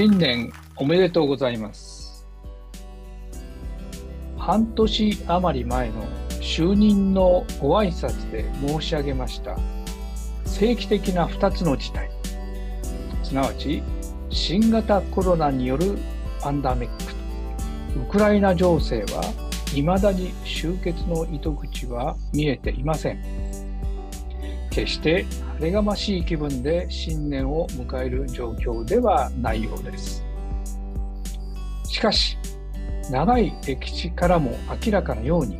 新年おめでとうございます。半年余り前の就任のご挨拶で申し上げました。正規的な2つの事態。すなわち新型コロナによるパンダミック。とウクライナ情勢は未だに終結の糸口は見えていません。決して晴れがましい気分で新年を迎える状況ではないようです。しかし長い歴史からも明らかなように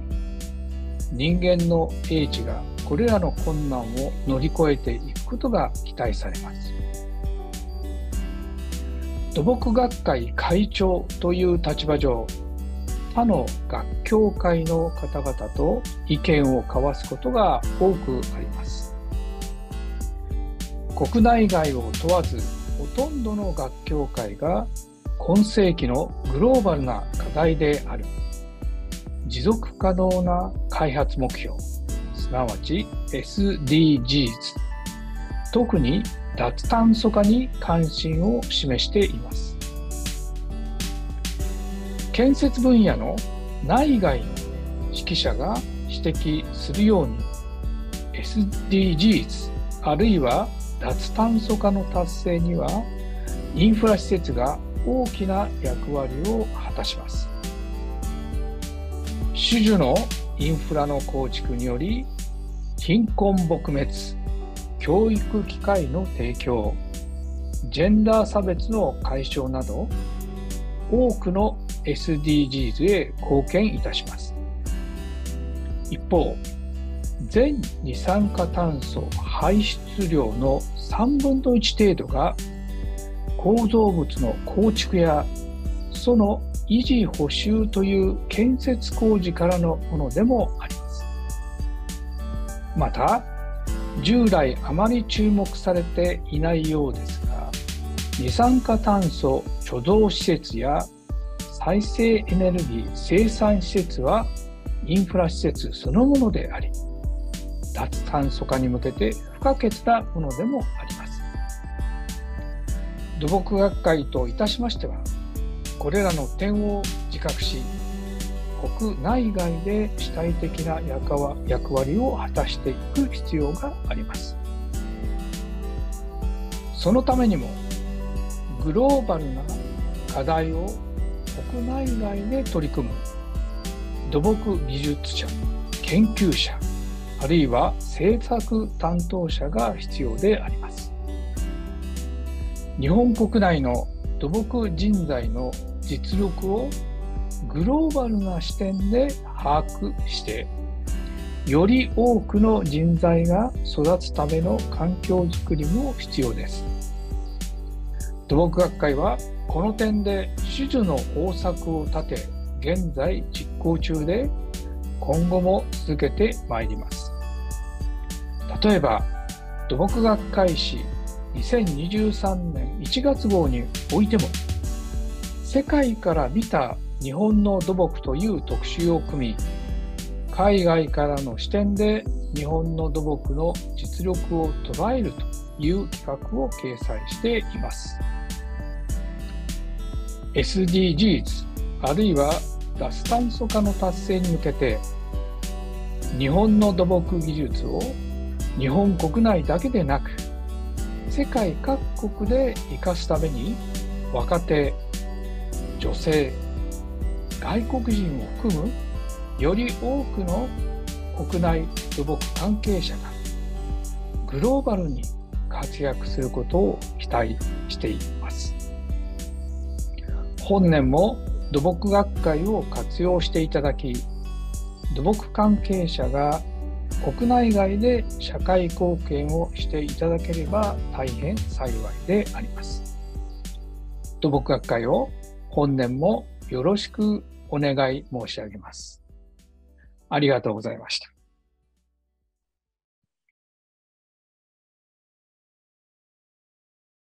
人間の英知がこれらの困難を乗り越えていくことが期待されます。土木学会会長という立場上他の学協会の方々と意見を交わすことが多くあります。国内外を問わずほとんどの学協会が今世紀のグローバルな課題である。持続可能な開発目標。すなわち SDGs 特に脱炭素化に関心を示しています。建設分野の内外の指揮者が指摘するように SDGs あるいは脱炭素化の達成にはインフラ施設が大きな役割を果たします。種々のインフラの構築により貧困撲滅教育機会の提供ジェンダー差別の解消など多くの SDGs へ貢献いたします。一方全二酸化炭素排出量の3分の1程度が構造物の構築やその維持補修という建設工事からのものでもあります。また従来あまり注目されていないようですが二酸化炭素貯蔵施設や再生エネルギー生産施設はインフラ施設そのものであり脱炭素化に向けて不可欠なものでもあります。土木学会といたしましてはこれらの点を自覚し国内外で主体的な役割を果たしていく必要があります。そのためにもグローバルな課題を国内外で取り組む土木技術者研究者あるいは政策担当者が必要であります。日本国内の土木人材の実力をグローバルな視点で把握してより多くの人材が育つための環境づくりも必要です。土木学会はこの点で種々の方策を立て現在実行中で今後も続けてまいります。例えば土木学会誌2023年1月号においても世界から見た日本の土木という特集を組み海外からの視点で日本の土木の実力を捉えるという企画を掲載しています。SDGs あるいは脱炭素化の達成に向けて日本の土木技術を日本国内だけでなく世界各国で生かすために若手女性外国人を含むより多くの国内土木関係者がグローバルに活躍することを期待しています。本年も土木学会を活用していただき土木関係者が国内外で社会貢献をしていただければ大変幸いであります。土木学会を本年もよろしくお願い申し上げます。ありがとうございました。